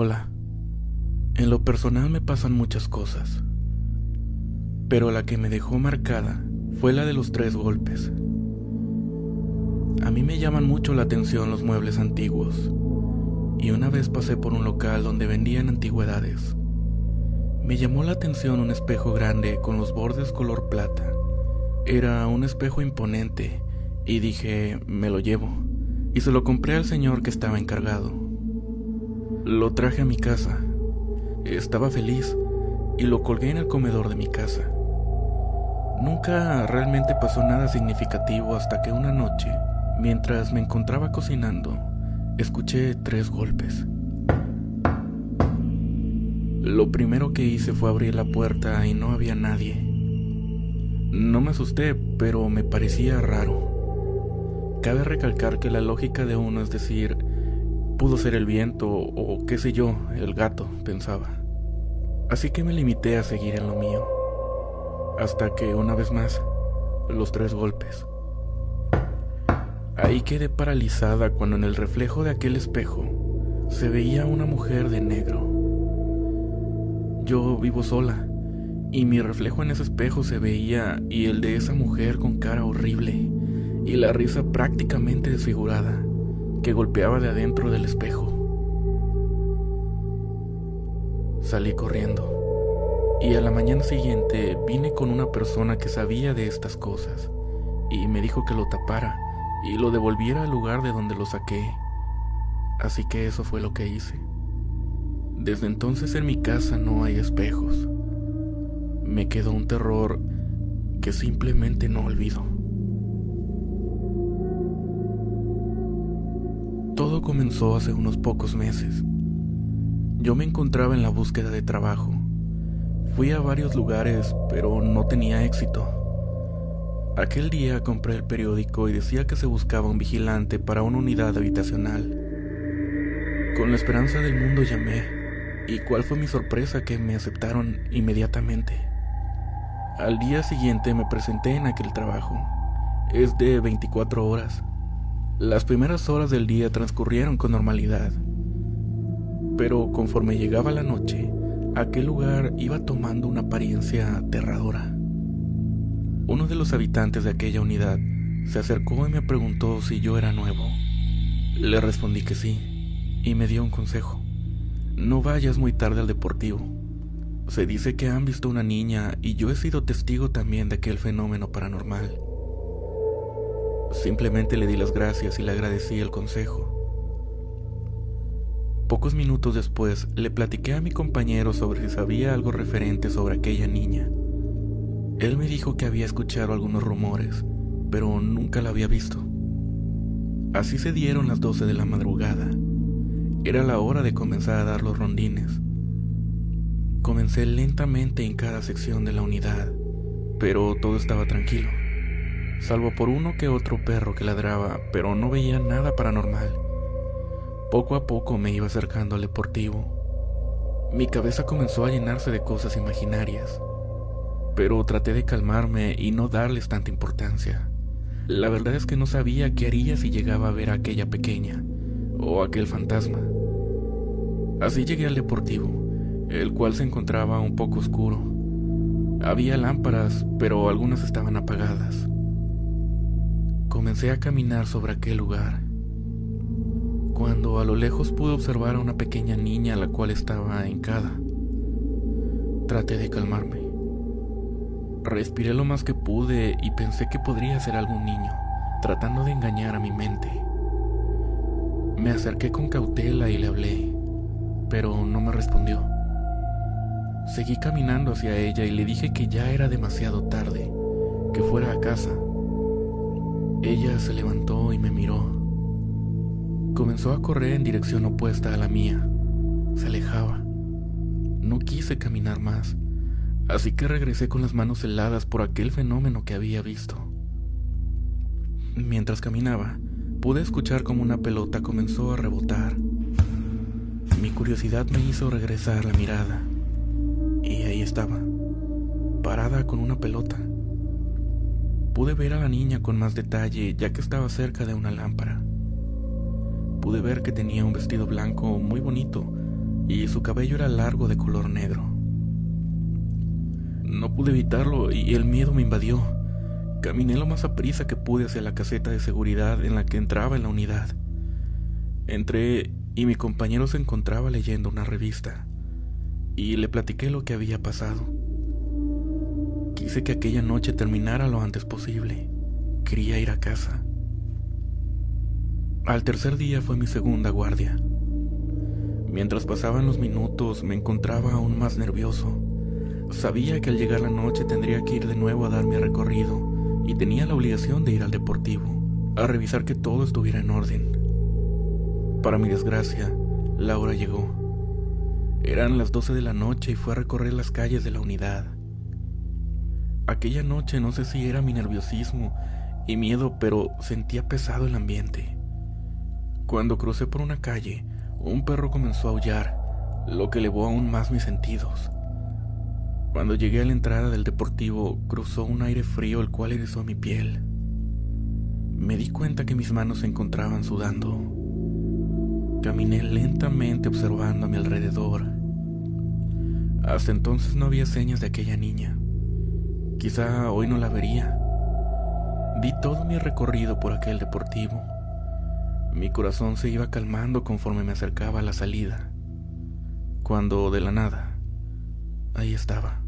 Hola. En lo personal me pasan muchas cosas, pero la que me dejó marcada fue la de los tres golpes. A mí me llaman mucho la atención los muebles antiguos, y una vez pasé por un local donde vendían antigüedades. Me llamó la atención un espejo grande con los bordes color plata. Era un espejo imponente y dije, me lo llevo. Y se lo compré al señor que estaba encargado. Lo traje a mi casa. Estaba feliz y lo colgué en el comedor de mi casa. Nunca realmente pasó nada significativo hasta que una noche, mientras me encontraba cocinando, escuché tres golpes. Lo primero que hice fue abrir la puerta y no había nadie. No me asusté, pero me parecía raro. Cabe recalcar que la lógica de uno es decir, pudo ser el viento o qué sé yo, el gato, pensaba. Así que me limité a seguir en lo mío. Hasta que una vez más, los tres golpes. Ahí quedé paralizada cuando en el reflejo de aquel espejo se veía una mujer de negro yo vivo sola, y mi reflejo en ese espejo se veía y el de esa mujer con cara horrible, y la risa prácticamente desfigurada, que golpeaba de adentro del espejo. Salí corriendo, y a la mañana siguiente vine con una persona que sabía de estas cosas, y me dijo que lo tapara y lo devolviera al lugar de donde lo saqué. Así que eso fue lo que hice. Desde entonces en mi casa no hay espejos. Me quedó un terror que simplemente no olvido. Comenzó hace unos pocos meses. Yo me encontraba en la búsqueda de trabajo. Fui a varios lugares, pero no tenía éxito. Aquel día compré el periódico y decía que se buscaba un vigilante para una unidad habitacional. Con la esperanza del mundo llamé ¿Y cuál fue mi sorpresa que me aceptaron inmediatamente? Al día siguiente me presenté en aquel trabajo. Es de 24 horas. Las primeras horas del día transcurrieron con normalidad. Pero conforme llegaba la noche, aquel lugar iba tomando una apariencia aterradora. Uno de los habitantes de aquella unidad se acercó y me preguntó si yo era nuevo. Le respondí que sí, y me dio un consejo. No vayas muy tarde al deportivo. Se dice que han visto una niña y yo he sido testigo también de aquel fenómeno paranormal. Simplemente le di las gracias y le agradecí el consejo. Pocos minutos después le platiqué a mi compañero sobre si sabía algo referente sobre aquella niña. Él me dijo que había escuchado algunos rumores, pero nunca la había visto. Así se dieron las 12 de la madrugada era la hora de comenzar a dar los rondines. Comencé lentamente en cada sección de la unidad, pero todo estaba tranquilo, salvo por uno que otro perro que ladraba, pero no veía nada paranormal. Poco a poco me iba acercando al deportivo. Mi cabeza comenzó a llenarse de cosas imaginarias, pero traté de calmarme y no darles tanta importancia. La verdad es que no sabía qué haría si llegaba a ver a aquella pequeña o aquel fantasma. Así llegué al deportivo, el cual se encontraba un poco oscuro. Había lámparas, pero algunas estaban apagadas. Comencé a caminar sobre aquel lugar, cuando a lo lejos pude observar a una pequeña niña la cual estaba hincada. Traté de calmarme. Respiré lo más que pude y pensé que podría ser algún niño, tratando de engañar a mi mente. Me acerqué con cautela y le hablé, pero no me respondió. Seguí caminando hacia ella y le dije que ya era demasiado tarde, que fuera a casa. Ella se levantó y me miró. Comenzó a correr en dirección opuesta a la mía. Se alejaba. No quise caminar más, así que regresé con las manos heladas por aquel fenómeno que había visto. Mientras caminaba, Pude escuchar como una pelota comenzó a rebotar. Mi curiosidad me hizo regresar la mirada. Y ahí estaba, parada con una pelota. Pude ver a la niña con más detalle ya que estaba cerca de una lámpara. Pude ver que tenía un vestido blanco muy bonito y su cabello era largo de color negro. No pude evitarlo y el miedo me invadió. Caminé lo más a prisa que pude hacia la caseta de seguridad en la que entraba en la unidad. Entré y mi compañero se encontraba leyendo una revista y le platiqué lo que había pasado. Quise que aquella noche terminara lo antes posible. Quería ir a casa. Al tercer día fue mi segunda guardia. Mientras pasaban los minutos me encontraba aún más nervioso. Sabía que al llegar la noche tendría que ir de nuevo a dar mi recorrido y tenía la obligación de ir al deportivo, a revisar que todo estuviera en orden. Para mi desgracia, la hora llegó. Eran las 12 de la noche y fue a recorrer las calles de la unidad. Aquella noche no sé si era mi nerviosismo y miedo, pero sentía pesado el ambiente. Cuando crucé por una calle, un perro comenzó a aullar, lo que elevó aún más mis sentidos. Cuando llegué a la entrada del deportivo, cruzó un aire frío el cual erizó mi piel. Me di cuenta que mis manos se encontraban sudando. Caminé lentamente observando a mi alrededor. Hasta entonces no había señas de aquella niña. Quizá hoy no la vería. Di todo mi recorrido por aquel deportivo mi corazón se iba calmando conforme me acercaba a la salida, cuando de la nada, ahí estaba,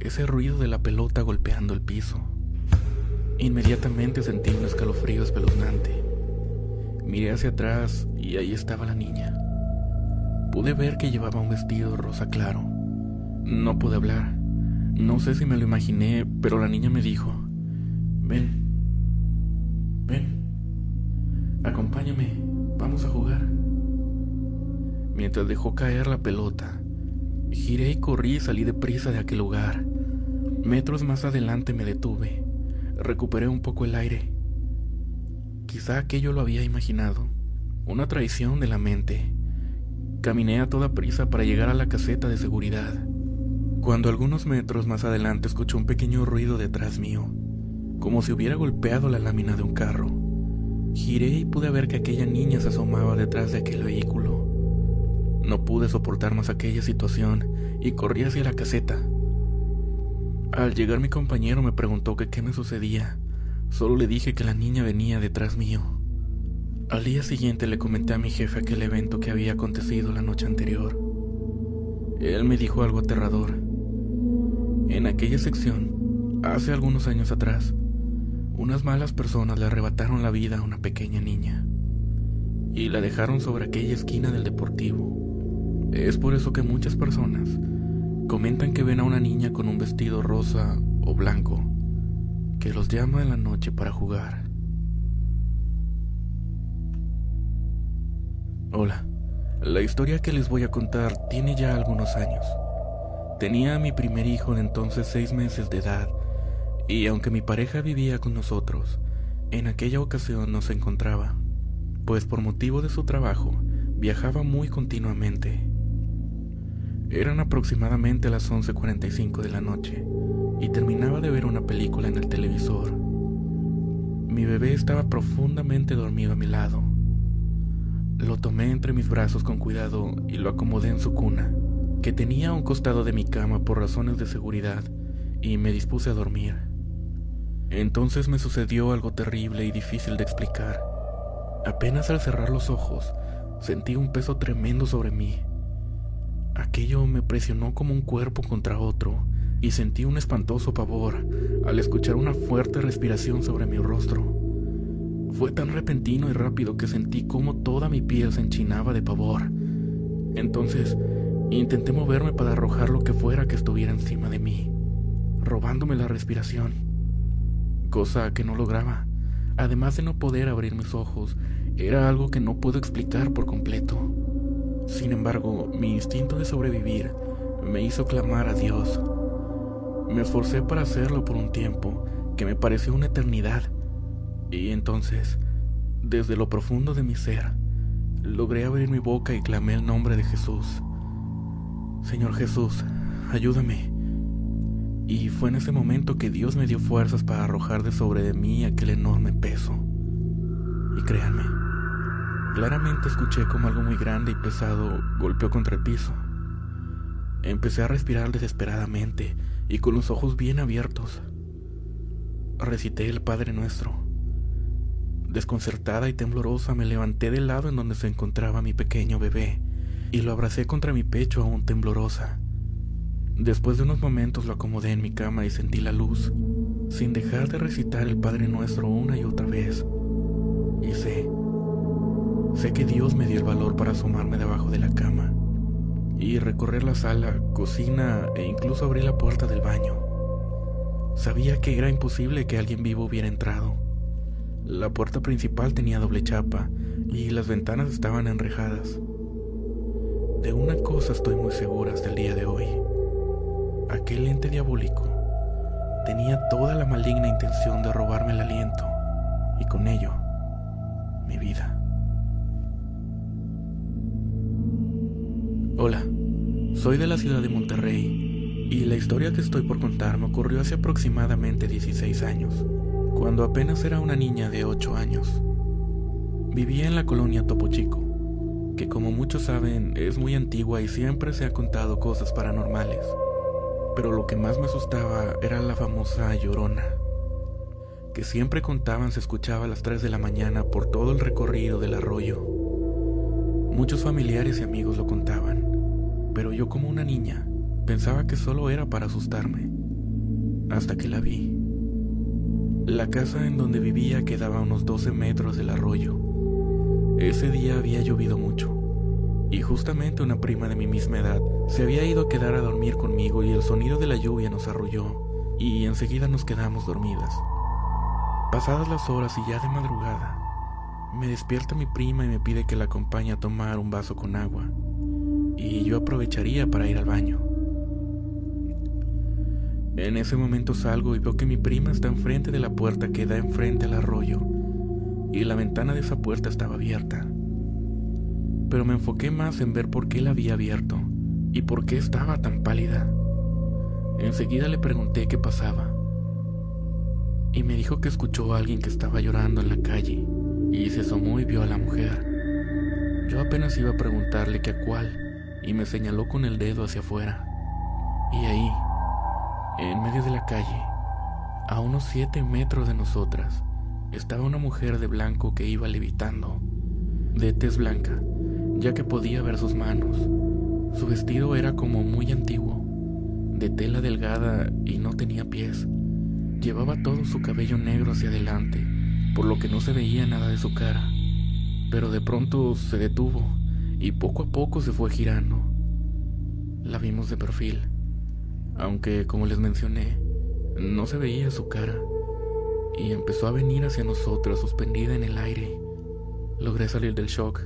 ese ruido de la pelota golpeando el piso. Inmediatamente sentí un escalofrío espeluznante. Miré hacia atrás y ahí estaba la niña. Pude ver que llevaba un vestido rosa claro. No pude hablar. No sé si me lo imaginé, pero la niña me dijo, ven, ven. Acompáñame, vamos a jugar. Mientras dejó caer la pelota, giré y corrí y salí deprisa de aquel lugar. Metros más adelante me detuve. Recuperé un poco el aire. Quizá aquello lo había imaginado. Una traición de la mente. Caminé a toda prisa para llegar a la caseta de seguridad. Cuando algunos metros más adelante escuché un pequeño ruido detrás mío, como si hubiera golpeado la lámina de un carro. Giré y pude ver que aquella niña se asomaba detrás de aquel vehículo. No pude soportar más aquella situación y corrí hacia la caseta. Al llegar mi compañero me preguntó que qué me sucedía. Solo le dije que la niña venía detrás mío. Al día siguiente le comenté a mi jefe aquel evento que había acontecido la noche anterior. Él me dijo algo aterrador. En aquella sección, hace algunos años atrás, unas malas personas le arrebataron la vida a una pequeña niña y la dejaron sobre aquella esquina del deportivo. Es por eso que muchas personas comentan que ven a una niña con un vestido rosa o blanco que los llama en la noche para jugar. Hola, la historia que les voy a contar tiene ya algunos años. Tenía a mi primer hijo de entonces seis meses de edad y aunque mi pareja vivía con nosotros, en aquella ocasión no se encontraba, pues por motivo de su trabajo viajaba muy continuamente. Eran aproximadamente las 11.45 de la noche y terminaba de ver una película en el televisor. Mi bebé estaba profundamente dormido a mi lado. Lo tomé entre mis brazos con cuidado y lo acomodé en su cuna, que tenía a un costado de mi cama por razones de seguridad, y me dispuse a dormir. Entonces me sucedió algo terrible y difícil de explicar. Apenas al cerrar los ojos, sentí un peso tremendo sobre mí. Aquello me presionó como un cuerpo contra otro y sentí un espantoso pavor al escuchar una fuerte respiración sobre mi rostro. Fue tan repentino y rápido que sentí como toda mi piel se enchinaba de pavor. Entonces intenté moverme para arrojar lo que fuera que estuviera encima de mí, robándome la respiración cosa que no lograba. Además de no poder abrir mis ojos, era algo que no puedo explicar por completo. Sin embargo, mi instinto de sobrevivir me hizo clamar a Dios. Me esforcé para hacerlo por un tiempo que me pareció una eternidad. Y entonces, desde lo profundo de mi ser, logré abrir mi boca y clamé el nombre de Jesús. Señor Jesús, ayúdame. Y fue en ese momento que Dios me dio fuerzas para arrojar de sobre de mí aquel enorme peso. Y créanme, Claramente escuché como algo muy grande y pesado golpeó contra el piso. Empecé a respirar desesperadamente y con los ojos bien abiertos. Recité el Padre Nuestro. Desconcertada y temblorosa me levanté del lado en donde se encontraba mi pequeño bebé y lo abracé contra mi pecho aún temblorosa. Después de unos momentos lo acomodé en mi cama y sentí la luz, sin dejar de recitar el Padre Nuestro una y otra vez. Y sé, sé que Dios me dio el valor para asomarme debajo de la cama y recorrer la sala, cocina e incluso abrir la puerta del baño. Sabía que era imposible que alguien vivo hubiera entrado. La puerta principal tenía doble chapa y las ventanas estaban enrejadas. De una cosa estoy muy segura hasta el día de hoy. Aquel ente diabólico tenía toda la maligna intención de robarme el aliento y con ello mi vida. Hola, soy de la ciudad de Monterrey y la historia que estoy por contar me ocurrió hace aproximadamente 16 años, cuando apenas era una niña de 8 años. Vivía en la colonia Topo Chico, que como muchos saben es muy antigua y siempre se ha contado cosas paranormales pero lo que más me asustaba era la famosa llorona, que siempre contaban se escuchaba a las 3 de la mañana por todo el recorrido del arroyo. Muchos familiares y amigos lo contaban, pero yo como una niña pensaba que solo era para asustarme, hasta que la vi. La casa en donde vivía quedaba a unos 12 metros del arroyo. Ese día había llovido mucho y justamente una prima de mi misma edad se había ido a quedar a dormir conmigo y el sonido de la lluvia nos arrulló y enseguida nos quedamos dormidas. Pasadas las horas y ya de madrugada, me despierta mi prima y me pide que la acompañe a tomar un vaso con agua y yo aprovecharía para ir al baño. En ese momento salgo y veo que mi prima está enfrente de la puerta que da enfrente al arroyo y la ventana de esa puerta estaba abierta pero me enfoqué más en ver por qué la había abierto y por qué estaba tan pálida. Enseguida le pregunté qué pasaba y me dijo que escuchó a alguien que estaba llorando en la calle y se asomó y vio a la mujer. Yo apenas iba a preguntarle qué a cuál y me señaló con el dedo hacia afuera. Y ahí, en medio de la calle, a unos siete metros de nosotras, estaba una mujer de blanco que iba levitando, de tez blanca, ya que podía ver sus manos. Su vestido era como muy antiguo, de tela delgada y no tenía pies. Llevaba todo su cabello negro hacia adelante, por lo que no se veía nada de su cara. Pero de pronto se detuvo y poco a poco se fue girando. La vimos de perfil, aunque como les mencioné, no se veía su cara, y empezó a venir hacia nosotros suspendida en el aire. Logré salir del shock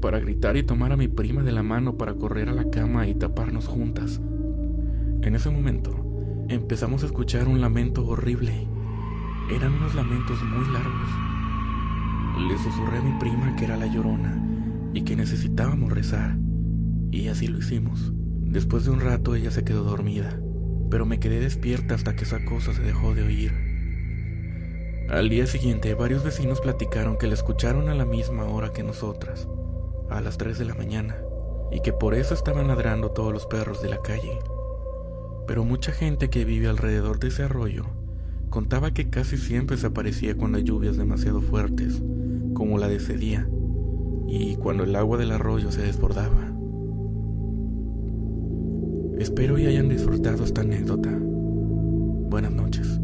para gritar y tomar a mi prima de la mano para correr a la cama y taparnos juntas. En ese momento, empezamos a escuchar un lamento horrible. Eran unos lamentos muy largos. Le susurré a mi prima que era la llorona y que necesitábamos rezar. Y así lo hicimos. Después de un rato ella se quedó dormida, pero me quedé despierta hasta que esa cosa se dejó de oír. Al día siguiente, varios vecinos platicaron que la escucharon a la misma hora que nosotras a las 3 de la mañana y que por eso estaban ladrando todos los perros de la calle. Pero mucha gente que vive alrededor de ese arroyo contaba que casi siempre se aparecía cuando hay lluvias demasiado fuertes, como la de ese día, y cuando el agua del arroyo se desbordaba. Espero y hayan disfrutado esta anécdota. Buenas noches.